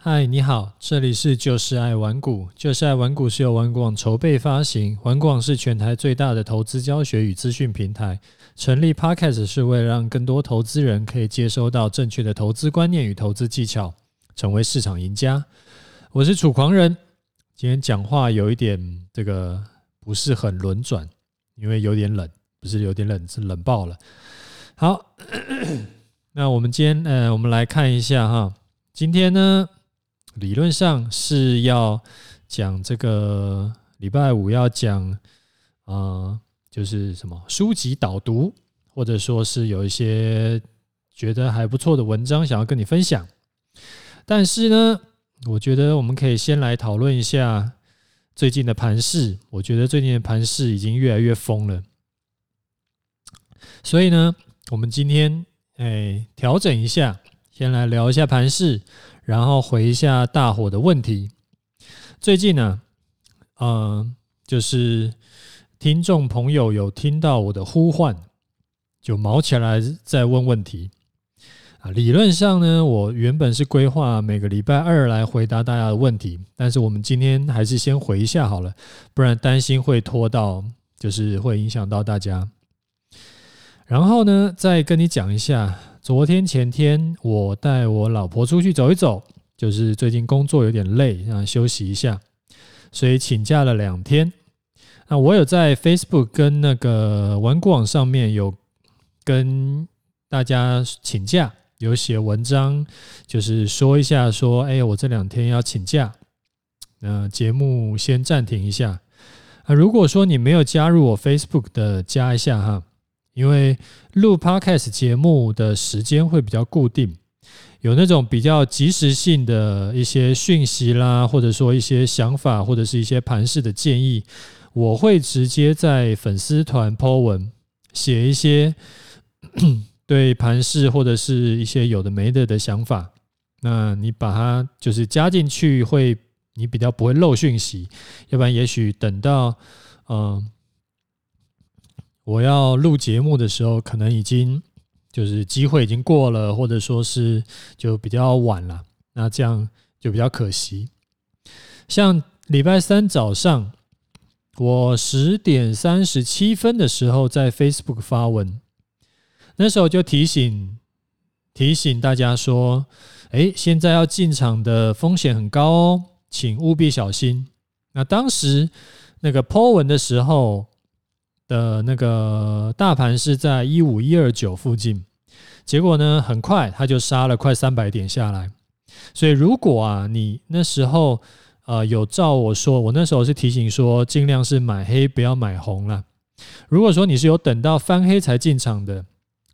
嗨，你好，这里是就是爱玩股，就是爱玩股是由玩股网筹备发行，玩股网是全台最大的投资教学与资讯平台。成立 Podcast 是为了让更多投资人可以接收到正确的投资观念与投资技巧，成为市场赢家。我是楚狂人，今天讲话有一点这个不是很轮转，因为有点冷，不是有点冷，是冷爆了。好，那我们今天呃，我们来看一下哈，今天呢。理论上是要讲这个礼拜五要讲，呃，就是什么书籍导读，或者说是有一些觉得还不错的文章想要跟你分享。但是呢，我觉得我们可以先来讨论一下最近的盘势。我觉得最近的盘势已经越来越疯了，所以呢，我们今天哎调整一下，先来聊一下盘势。然后回一下大伙的问题。最近呢，呃，就是听众朋友有听到我的呼唤，就毛起来再问问题啊。理论上呢，我原本是规划每个礼拜二来回答大家的问题，但是我们今天还是先回一下好了，不然担心会拖到，就是会影响到大家。然后呢，再跟你讲一下。昨天前天，我带我老婆出去走一走，就是最近工作有点累，让休息一下，所以请假了两天。那我有在 Facebook 跟那个玩股网上面有跟大家请假，有写文章，就是说一下说，哎，我这两天要请假，那节目先暂停一下。啊，如果说你没有加入我 Facebook 的，加一下哈。因为录 Podcast 节目的时间会比较固定，有那种比较即时性的一些讯息啦，或者说一些想法，或者是一些盘势的建议，我会直接在粉丝团 po 文，写一些 对盘势或者是一些有的没的的想法。那你把它就是加进去，会你比较不会漏讯息，要不然也许等到嗯。我要录节目的时候，可能已经就是机会已经过了，或者说是就比较晚了，那这样就比较可惜。像礼拜三早上，我十点三十七分的时候在 Facebook 发文，那时候就提醒提醒大家说：“诶，现在要进场的风险很高哦，请务必小心。”那当时那个 Po 文的时候。的那个大盘是在一五一二九附近，结果呢，很快它就杀了快三百点下来。所以如果啊，你那时候呃有照我说，我那时候是提醒说，尽量是买黑不要买红了。如果说你是有等到翻黑才进场的，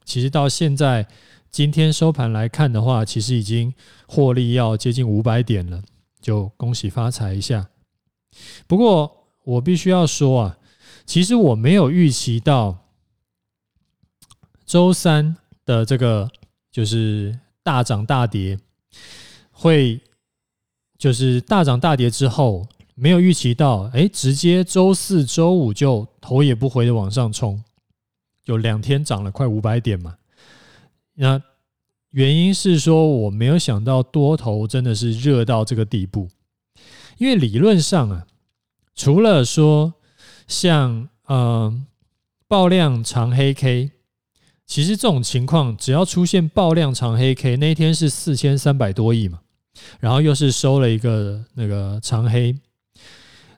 其实到现在今天收盘来看的话，其实已经获利要接近五百点了，就恭喜发财一下。不过我必须要说啊。其实我没有预期到周三的这个就是大涨大跌，会就是大涨大跌之后，没有预期到，哎，直接周四周五就头也不回的往上冲，有两天涨了快五百点嘛。那原因是说我没有想到多头真的是热到这个地步，因为理论上啊，除了说。像呃爆量长黑 K，其实这种情况只要出现爆量长黑 K，那一天是四千三百多亿嘛，然后又是收了一个那个长黑，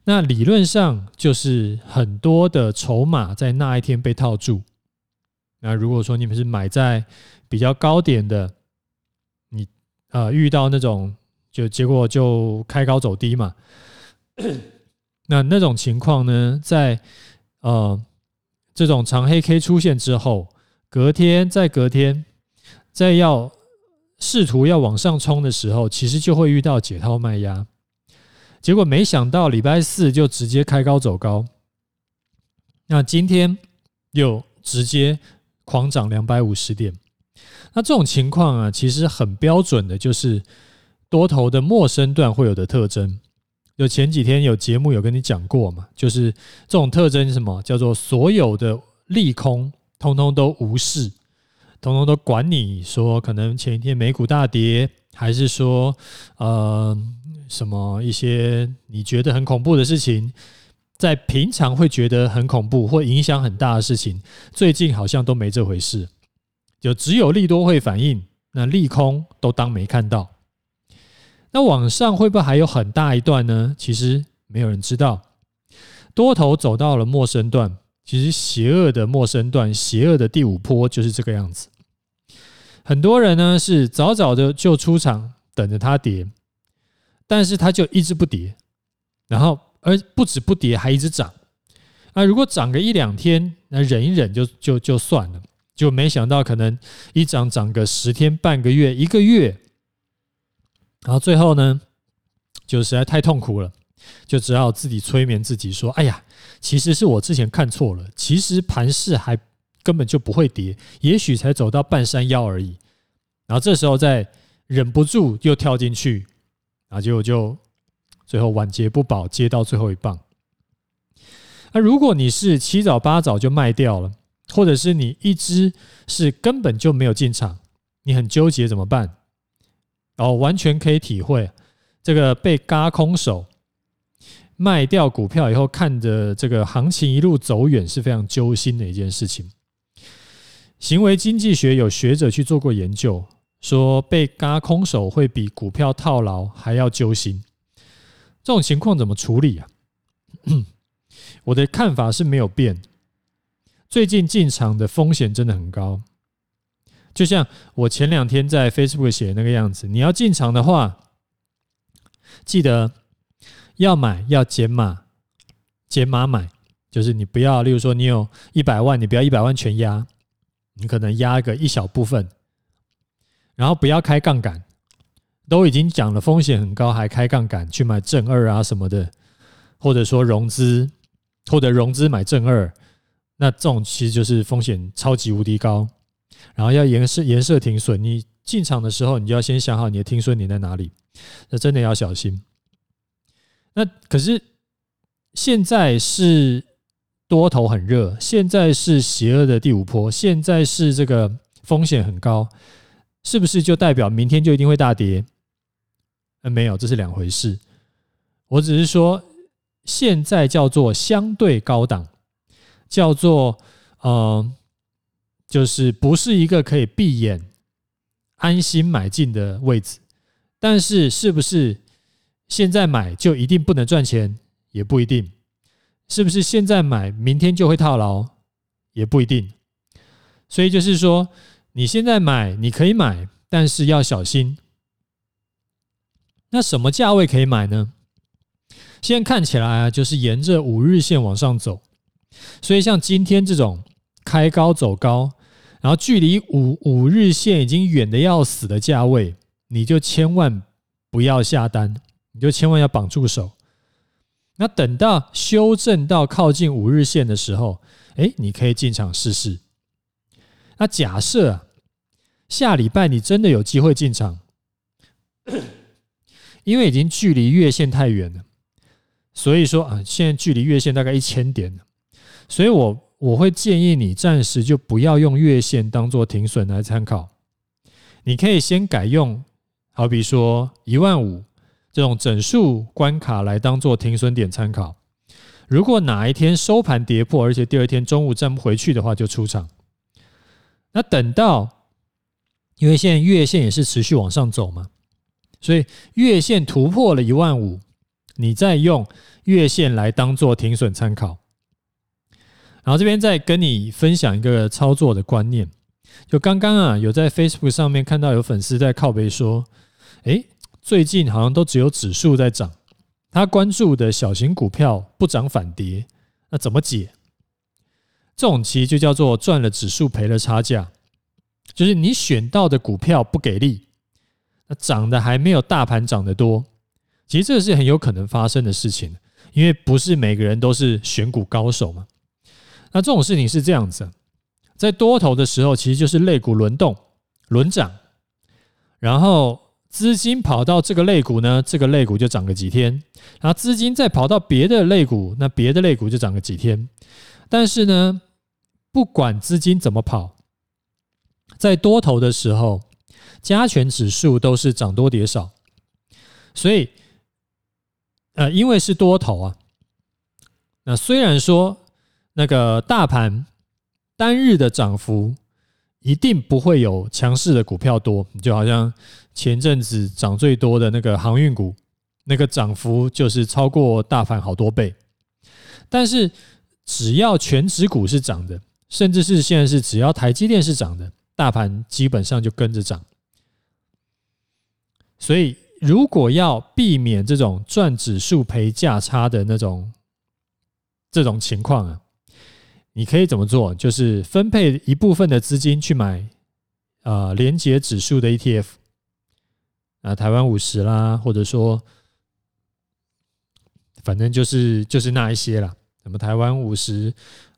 那理论上就是很多的筹码在那一天被套住。那如果说你们是买在比较高点的，你呃遇到那种就结果就开高走低嘛。那那种情况呢，在呃这种长黑 K 出现之后，隔天再隔天，再要试图要往上冲的时候，其实就会遇到解套卖压。结果没想到礼拜四就直接开高走高，那今天又直接狂涨两百五十点。那这种情况啊，其实很标准的，就是多头的末升段会有的特征。就前几天有节目有跟你讲过嘛，就是这种特征是什么？叫做所有的利空通通都无视，通通都管你说可能前一天美股大跌，还是说呃什么一些你觉得很恐怖的事情，在平常会觉得很恐怖或影响很大的事情，最近好像都没这回事，就只有利多会反应，那利空都当没看到。那往上会不会还有很大一段呢？其实没有人知道。多头走到了陌生段，其实邪恶的陌生段，邪恶的第五波就是这个样子。很多人呢是早早的就出场等着它跌，但是它就一直不跌，然后而不止不跌，还一直涨。那如果涨个一两天，那忍一忍就就就算了，就没想到可能一涨涨个十天、半个月、一个月，然后最后呢，就实在太痛苦了。就只好自己催眠自己说：“哎呀，其实是我之前看错了，其实盘势还根本就不会跌，也许才走到半山腰而已。”然后这时候再忍不住又跳进去，然后结果就最后晚节不保，接到最后一棒。那如果你是七早八早就卖掉了，或者是你一只是根本就没有进场，你很纠结怎么办？哦，完全可以体会这个被嘎空手。卖掉股票以后，看着这个行情一路走远，是非常揪心的一件事情。行为经济学有学者去做过研究，说被嘎空手会比股票套牢还要揪心。这种情况怎么处理啊？我的看法是没有变。最近进场的风险真的很高，就像我前两天在 Facebook 写的那个样子。你要进场的话，记得。要买要减码，减码买，就是你不要，例如说你有一百万，你不要一百万全压，你可能压个一小部分，然后不要开杠杆，都已经讲了风险很高，还开杠杆去买正二啊什么的，或者说融资，或者融资买正二，那这种其实就是风险超级无敌高，然后要颜色颜色停损，你进场的时候你就要先想好你的停损点在哪里，那真的要小心。那可是现在是多头很热，现在是邪恶的第五波，现在是这个风险很高，是不是就代表明天就一定会大跌？呃，没有，这是两回事。我只是说，现在叫做相对高档，叫做呃，就是不是一个可以闭眼安心买进的位置，但是是不是？现在买就一定不能赚钱，也不一定。是不是现在买，明天就会套牢，也不一定。所以就是说，你现在买你可以买，但是要小心。那什么价位可以买呢？现在看起来啊，就是沿着五日线往上走。所以像今天这种开高走高，然后距离五五日线已经远的要死的价位，你就千万不要下单。你就千万要绑住手，那等到修正到靠近五日线的时候，哎，你可以进场试试。那假设，下礼拜你真的有机会进场，因为已经距离月线太远了，所以说啊，现在距离月线大概一千点了，所以我我会建议你暂时就不要用月线当做停损来参考，你可以先改用，好比说一万五。这种整数关卡来当做停损点参考。如果哪一天收盘跌破，而且第二天中午站不回去的话，就出场。那等到，因为现在月线也是持续往上走嘛，所以月线突破了一万五，你再用月线来当做停损参考。然后这边再跟你分享一个操作的观念，就刚刚啊，有在 Facebook 上面看到有粉丝在靠背说，诶。最近好像都只有指数在涨，他关注的小型股票不涨反跌，那怎么解？这种其实就叫做赚了指数赔了差价，就是你选到的股票不给力，那涨的还没有大盘涨得多。其实这是很有可能发生的事情，因为不是每个人都是选股高手嘛。那这种事情是这样子，在多头的时候，其实就是类股轮动轮涨，然后。资金跑到这个类股呢，这个类股就涨个几天，然后资金再跑到别的类股，那别的类股就涨个几天。但是呢，不管资金怎么跑，在多头的时候，加权指数都是涨多跌少，所以呃，因为是多头啊，那虽然说那个大盘单日的涨幅一定不会有强势的股票多，就好像前阵子涨最多的那个航运股，那个涨幅就是超过大盘好多倍，但是只要全指股是涨的。甚至是现在是只要台积电是涨的，大盘基本上就跟着涨。所以，如果要避免这种赚指数赔价差的那种这种情况啊，你可以怎么做？就是分配一部分的资金去买啊，连结指数的 ETF 啊，台湾五十啦，或者说反正就是就是那一些啦，什么台湾五十。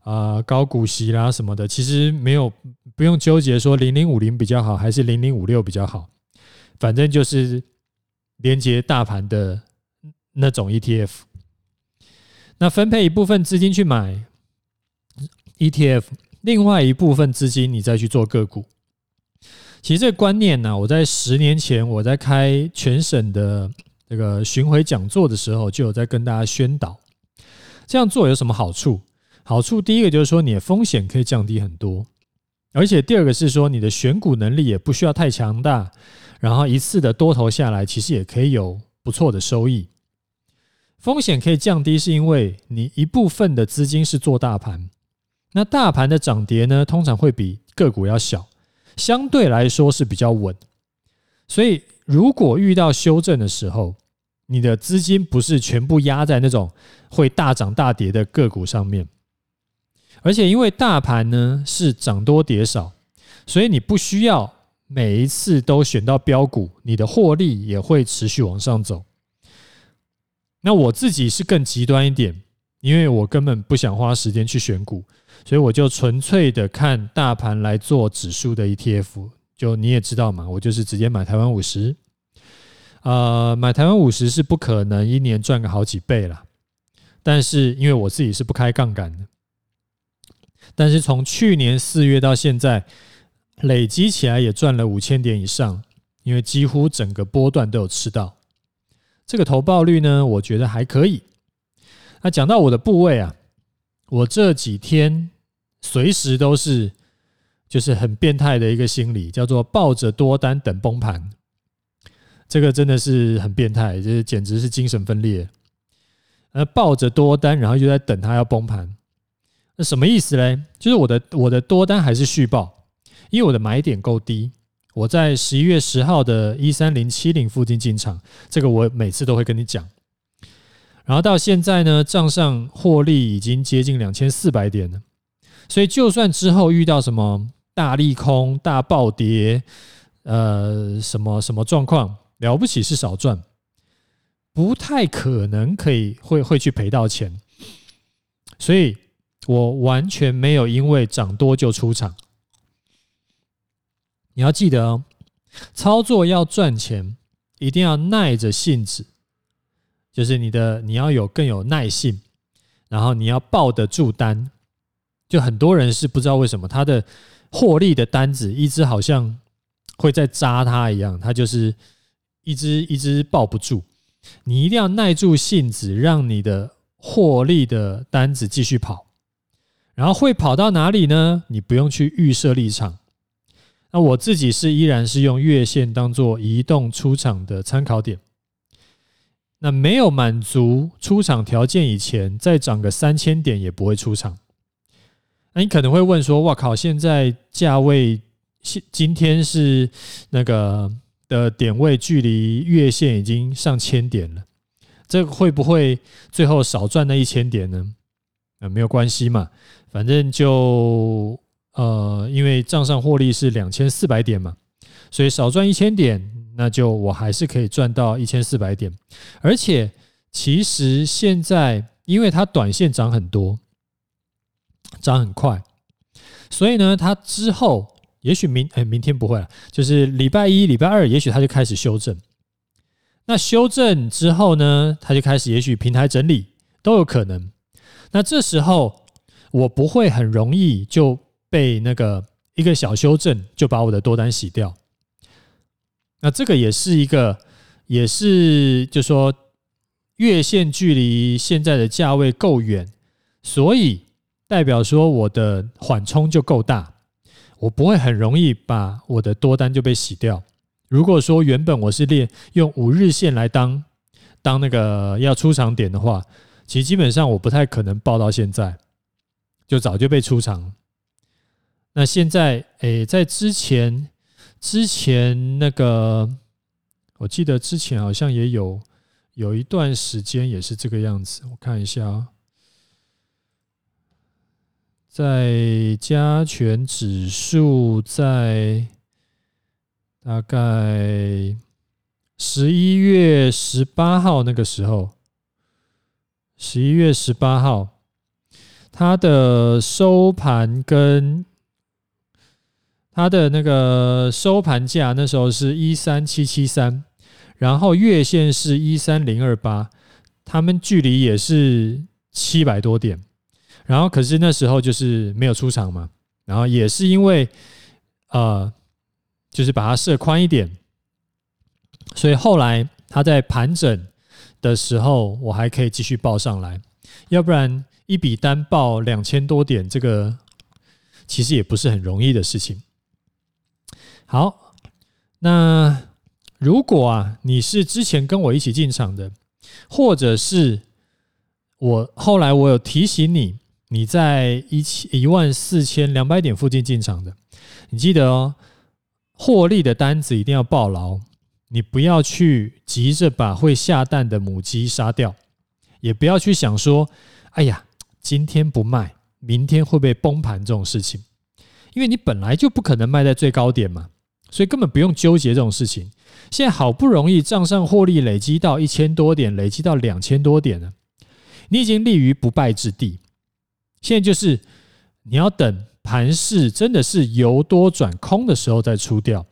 啊，高股息啦什么的，其实没有不用纠结说零零五零比较好还是零零五六比较好，反正就是连接大盘的那种 ETF。那分配一部分资金去买 ETF，另外一部分资金你再去做个股。其实这个观念呢，我在十年前我在开全省的这个巡回讲座的时候，就有在跟大家宣导，这样做有什么好处？好处第一个就是说，你的风险可以降低很多，而且第二个是说，你的选股能力也不需要太强大，然后一次的多头下来，其实也可以有不错的收益。风险可以降低，是因为你一部分的资金是做大盘，那大盘的涨跌呢，通常会比个股要小，相对来说是比较稳。所以，如果遇到修正的时候，你的资金不是全部压在那种会大涨大跌的个股上面。而且因为大盘呢是涨多跌少，所以你不需要每一次都选到标股，你的获利也会持续往上走。那我自己是更极端一点，因为我根本不想花时间去选股，所以我就纯粹的看大盘来做指数的 ETF。就你也知道嘛，我就是直接买台湾五十。呃，买台湾五十是不可能一年赚个好几倍啦，但是因为我自己是不开杠杆的。但是从去年四月到现在，累积起来也赚了五千点以上，因为几乎整个波段都有吃到。这个投报率呢，我觉得还可以。那讲到我的部位啊，我这几天随时都是就是很变态的一个心理，叫做抱着多单等崩盘。这个真的是很变态，就是简直是精神分裂。呃，抱着多单，然后又在等它要崩盘。那什么意思嘞？就是我的我的多单还是续报，因为我的买点够低。我在十一月十号的一三零七零附近进场，这个我每次都会跟你讲。然后到现在呢，账上获利已经接近两千四百点了。所以就算之后遇到什么大利空、大暴跌，呃，什么什么状况，了不起是少赚，不太可能可以会会去赔到钱。所以。我完全没有因为涨多就出场。你要记得哦，操作要赚钱，一定要耐着性子，就是你的你要有更有耐性，然后你要抱得住单。就很多人是不知道为什么他的获利的单子一直好像会在扎他一样，他就是一直一直抱不住。你一定要耐住性子，让你的获利的单子继续跑。然后会跑到哪里呢？你不用去预设立场。那我自己是依然是用月线当做移动出场的参考点。那没有满足出场条件以前，再涨个三千点也不会出场。那你可能会问说：“哇靠！现在价位今今天是那个的点位距离月线已经上千点了，这会不会最后少赚那一千点呢？”啊，没有关系嘛。反正就呃，因为账上获利是两千四百点嘛，所以少赚一千点，那就我还是可以赚到一千四百点。而且其实现在，因为它短线涨很多，涨很快，所以呢，它之后也许明哎明天不会了，就是礼拜一、礼拜二，也许它就开始修正。那修正之后呢，它就开始也许平台整理都有可能。那这时候。我不会很容易就被那个一个小修正就把我的多单洗掉，那这个也是一个，也是就说月线距离现在的价位够远，所以代表说我的缓冲就够大，我不会很容易把我的多单就被洗掉。如果说原本我是练用五日线来当当那个要出场点的话，其实基本上我不太可能报到现在，就早就被出场。那现在，诶，在之前之前那个，我记得之前好像也有有一段时间也是这个样子。我看一下啊，在加权指数在。大概十一月十八号那个时候，十一月十八号，它的收盘跟它的那个收盘价那时候是一三七七三，然后月线是一三零二八，它们距离也是七百多点，然后可是那时候就是没有出场嘛，然后也是因为呃。就是把它设宽一点，所以后来它在盘整的时候，我还可以继续报上来。要不然一笔单报两千多点，这个其实也不是很容易的事情。好，那如果啊你是之前跟我一起进场的，或者是我后来我有提醒你，你在一千一万四千两百点附近进场的，你记得哦。获利的单子一定要抱牢，你不要去急着把会下蛋的母鸡杀掉，也不要去想说，哎呀，今天不卖，明天会不会崩盘这种事情，因为你本来就不可能卖在最高点嘛，所以根本不用纠结这种事情。现在好不容易账上获利累积到一千多点，累积到两千多点了，你已经立于不败之地。现在就是你要等。盘势真的是由多转空的时候再出掉，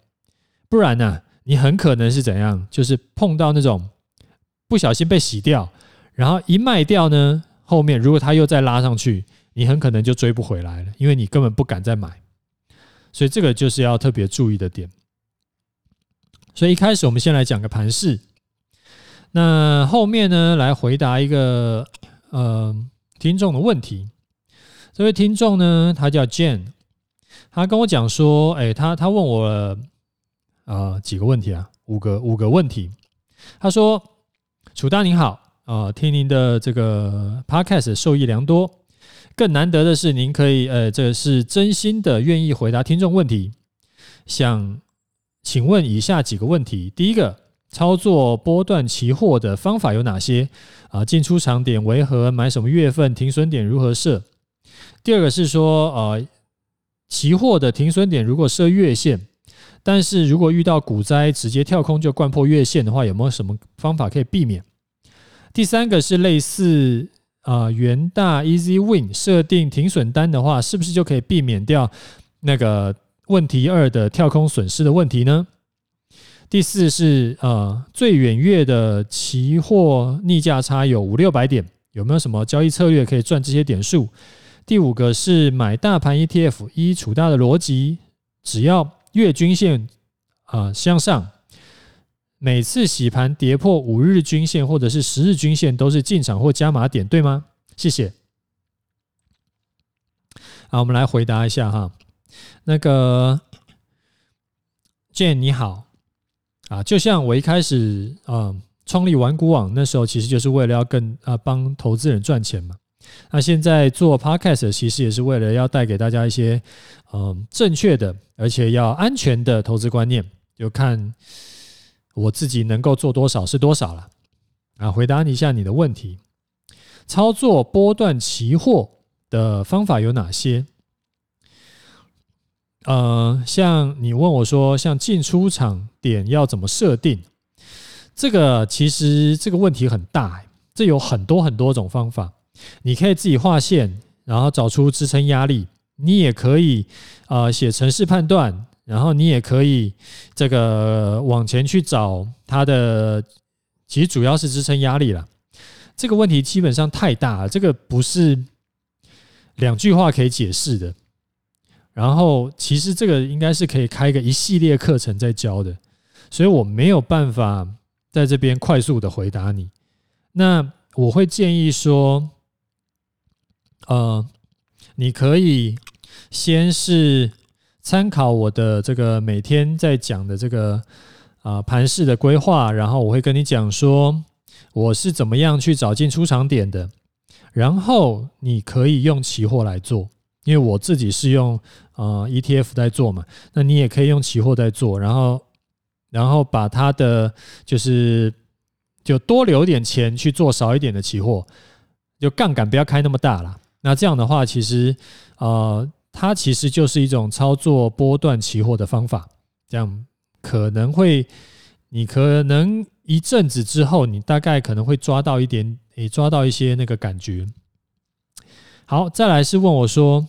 不然呢，你很可能是怎样？就是碰到那种不小心被洗掉，然后一卖掉呢，后面如果它又再拉上去，你很可能就追不回来了，因为你根本不敢再买。所以这个就是要特别注意的点。所以一开始我们先来讲个盘势，那后面呢，来回答一个呃听众的问题。这位听众呢，他叫 Jane，他跟我讲说，哎，他他问我了呃几个问题啊，五个五个问题。他说：“楚大您好，啊，听您的这个 Podcast 受益良多，更难得的是您可以，呃，这是真心的愿意回答听众问题。想请问以下几个问题：第一个，操作波段期货的方法有哪些？啊，进出场点为何？买什么月份？停损点如何设？”第二个是说，呃，期货的停损点如果设月线，但是如果遇到股灾直接跳空就灌破月线的话，有没有什么方法可以避免？第三个是类似啊元大 Easy Win 设定停损单的话，是不是就可以避免掉那个问题二的跳空损失的问题呢？第四是呃最远月的期货逆价差有五六百点，有没有什么交易策略可以赚这些点数？第五个是买大盘 ETF，依储大的逻辑，只要月均线啊向上，每次洗盘跌破五日均线或者是十日均线都是进场或加码点，对吗？谢谢。好，我们来回答一下哈。那个 Jane 你好啊，就像我一开始啊创立玩股网那时候，其实就是为了要跟啊帮投资人赚钱嘛。那现在做 Podcast 其实也是为了要带给大家一些嗯正确的，而且要安全的投资观念，就看我自己能够做多少是多少了。啊，回答你一下你的问题，操作波段期货的方法有哪些？呃，像你问我说，像进出场点要怎么设定？这个其实这个问题很大，这有很多很多种方法。你可以自己画线，然后找出支撑压力。你也可以呃写程式判断，然后你也可以这个往前去找它的，其实主要是支撑压力了。这个问题基本上太大了，这个不是两句话可以解释的。然后其实这个应该是可以开个一系列课程在教的。所以我没有办法在这边快速的回答你。那我会建议说，呃，你可以先是参考我的这个每天在讲的这个啊盘势的规划，然后我会跟你讲说我是怎么样去找进出场点的，然后你可以用期货来做。因为我自己是用呃 ETF 在做嘛，那你也可以用期货在做，然后然后把它的就是就多留点钱去做少一点的期货，就杠杆不要开那么大啦。那这样的话，其实呃它其实就是一种操作波段期货的方法，这样可能会你可能一阵子之后，你大概可能会抓到一点，诶，抓到一些那个感觉。好，再来是问我说。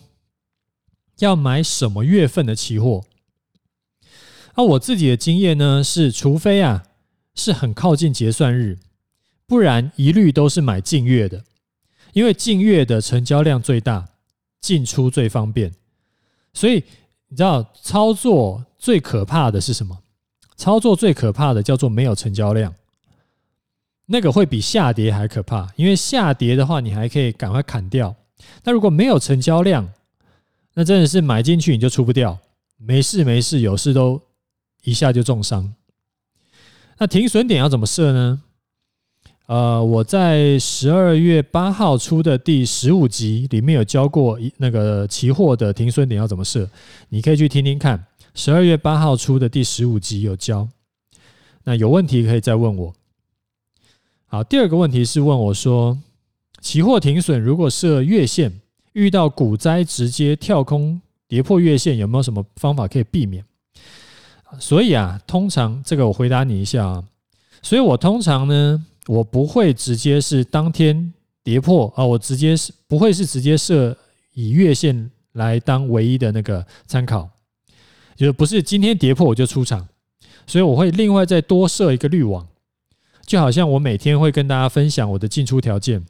要买什么月份的期货？那我自己的经验呢是，除非啊是很靠近结算日，不然一律都是买近月的，因为近月的成交量最大，进出最方便。所以你知道操作最可怕的是什么？操作最可怕的叫做没有成交量，那个会比下跌还可怕，因为下跌的话你还可以赶快砍掉，那如果没有成交量，那真的是买进去你就出不掉，没事没事，有事都一下就重伤。那停损点要怎么设呢？呃，我在十二月八号出的第十五集里面有教过一那个期货的停损点要怎么设，你可以去听听看。十二月八号出的第十五集有教。那有问题可以再问我。好，第二个问题是问我说，期货停损如果设月线，遇到股灾直接跳空跌破月线，有没有什么方法可以避免？所以啊，通常这个我回答你一下啊。所以我通常呢，我不会直接是当天跌破啊，我直接是不会是直接设以月线来当唯一的那个参考，就不是今天跌破我就出场，所以我会另外再多设一个滤网，就好像我每天会跟大家分享我的进出条件。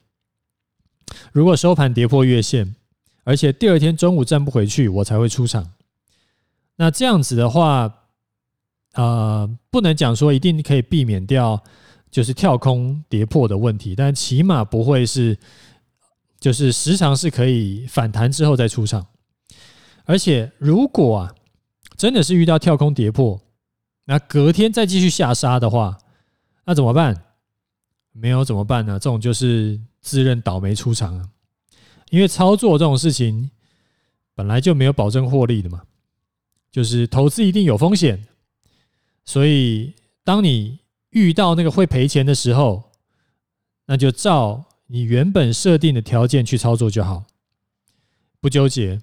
如果收盘跌破月线，而且第二天中午站不回去，我才会出场。那这样子的话，呃，不能讲说一定可以避免掉就是跳空跌破的问题，但起码不会是就是时常是可以反弹之后再出场。而且如果啊真的是遇到跳空跌破，那隔天再继续下杀的话，那怎么办？没有怎么办呢？这种就是。自认倒霉出场啊，因为操作这种事情本来就没有保证获利的嘛，就是投资一定有风险，所以当你遇到那个会赔钱的时候，那就照你原本设定的条件去操作就好，不纠结。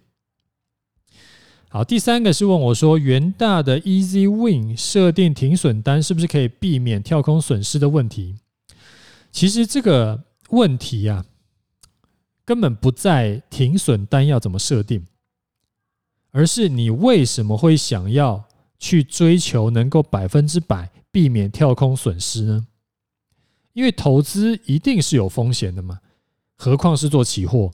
好，第三个是问我说，元大的 Easy Win 设定停损单是不是可以避免跳空损失的问题？其实这个。问题啊，根本不在停损单要怎么设定，而是你为什么会想要去追求能够百分之百避免跳空损失呢？因为投资一定是有风险的嘛，何况是做期货。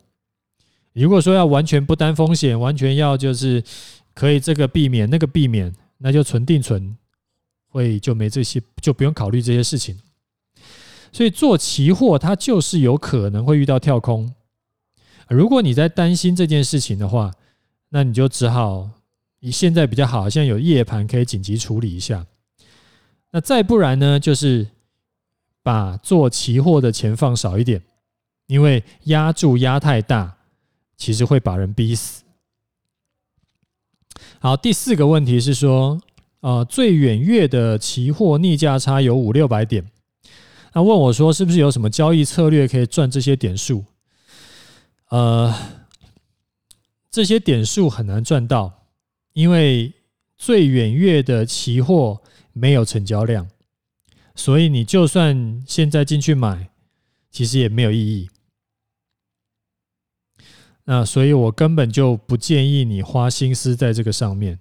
如果说要完全不担风险，完全要就是可以这个避免那个避免，那就存定存，会就没这些，就不用考虑这些事情。所以做期货，它就是有可能会遇到跳空。如果你在担心这件事情的话，那你就只好以现在比较好，现在有夜盘可以紧急处理一下。那再不然呢，就是把做期货的钱放少一点，因为压注压太大，其实会把人逼死。好，第四个问题是说，呃，最远月的期货逆价差有五六百点。他问我说：“是不是有什么交易策略可以赚这些点数？”呃，这些点数很难赚到，因为最远月的期货没有成交量，所以你就算现在进去买，其实也没有意义。那所以我根本就不建议你花心思在这个上面，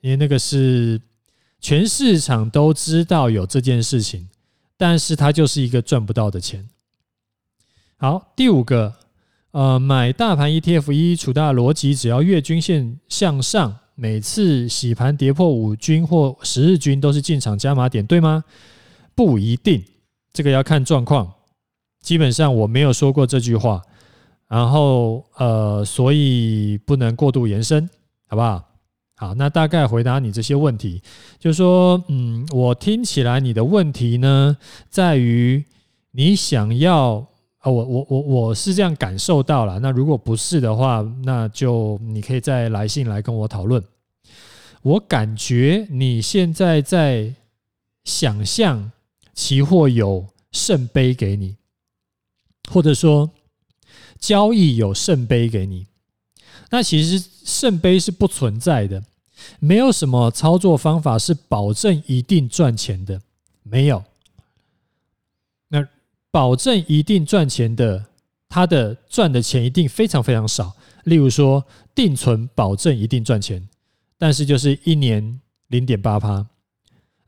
因为那个是全市场都知道有这件事情。但是它就是一个赚不到的钱。好，第五个，呃，买大盘 ETF 一，楚大逻辑，只要月均线向上，每次洗盘跌破五均或十日均都是进场加码点，对吗？不一定，这个要看状况。基本上我没有说过这句话，然后呃，所以不能过度延伸，好不好？好，那大概回答你这些问题，就是说，嗯，我听起来你的问题呢，在于你想要啊，我我我我是这样感受到了。那如果不是的话，那就你可以再来信来跟我讨论。我感觉你现在在想象期货有圣杯给你，或者说交易有圣杯给你，那其实圣杯是不存在的。没有什么操作方法是保证一定赚钱的，没有。保证一定赚钱的，它的赚的钱一定非常非常少。例如说，定存保证一定赚钱，但是就是一年零点八趴。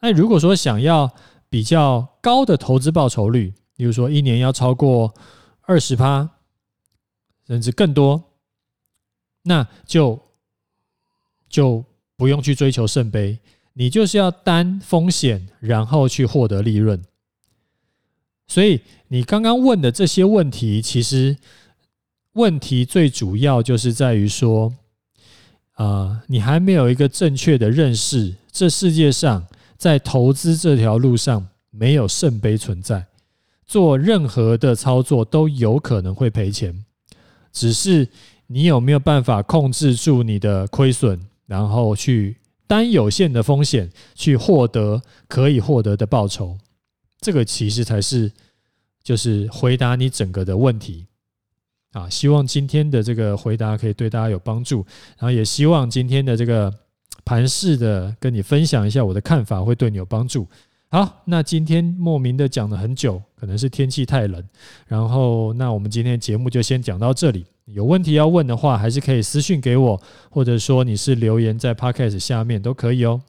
那如果说想要比较高的投资报酬率，例如说一年要超过二十趴，甚至更多，那就就。不用去追求圣杯，你就是要担风险，然后去获得利润。所以你刚刚问的这些问题，其实问题最主要就是在于说，啊，你还没有一个正确的认识，这世界上在投资这条路上没有圣杯存在，做任何的操作都有可能会赔钱，只是你有没有办法控制住你的亏损。然后去担有限的风险，去获得可以获得的报酬，这个其实才是就是回答你整个的问题啊！希望今天的这个回答可以对大家有帮助，然后也希望今天的这个盘式的跟你分享一下我的看法，会对你有帮助。好，那今天莫名的讲了很久，可能是天气太冷，然后那我们今天节目就先讲到这里。有问题要问的话，还是可以私讯给我，或者说你是留言在 Podcast 下面都可以哦。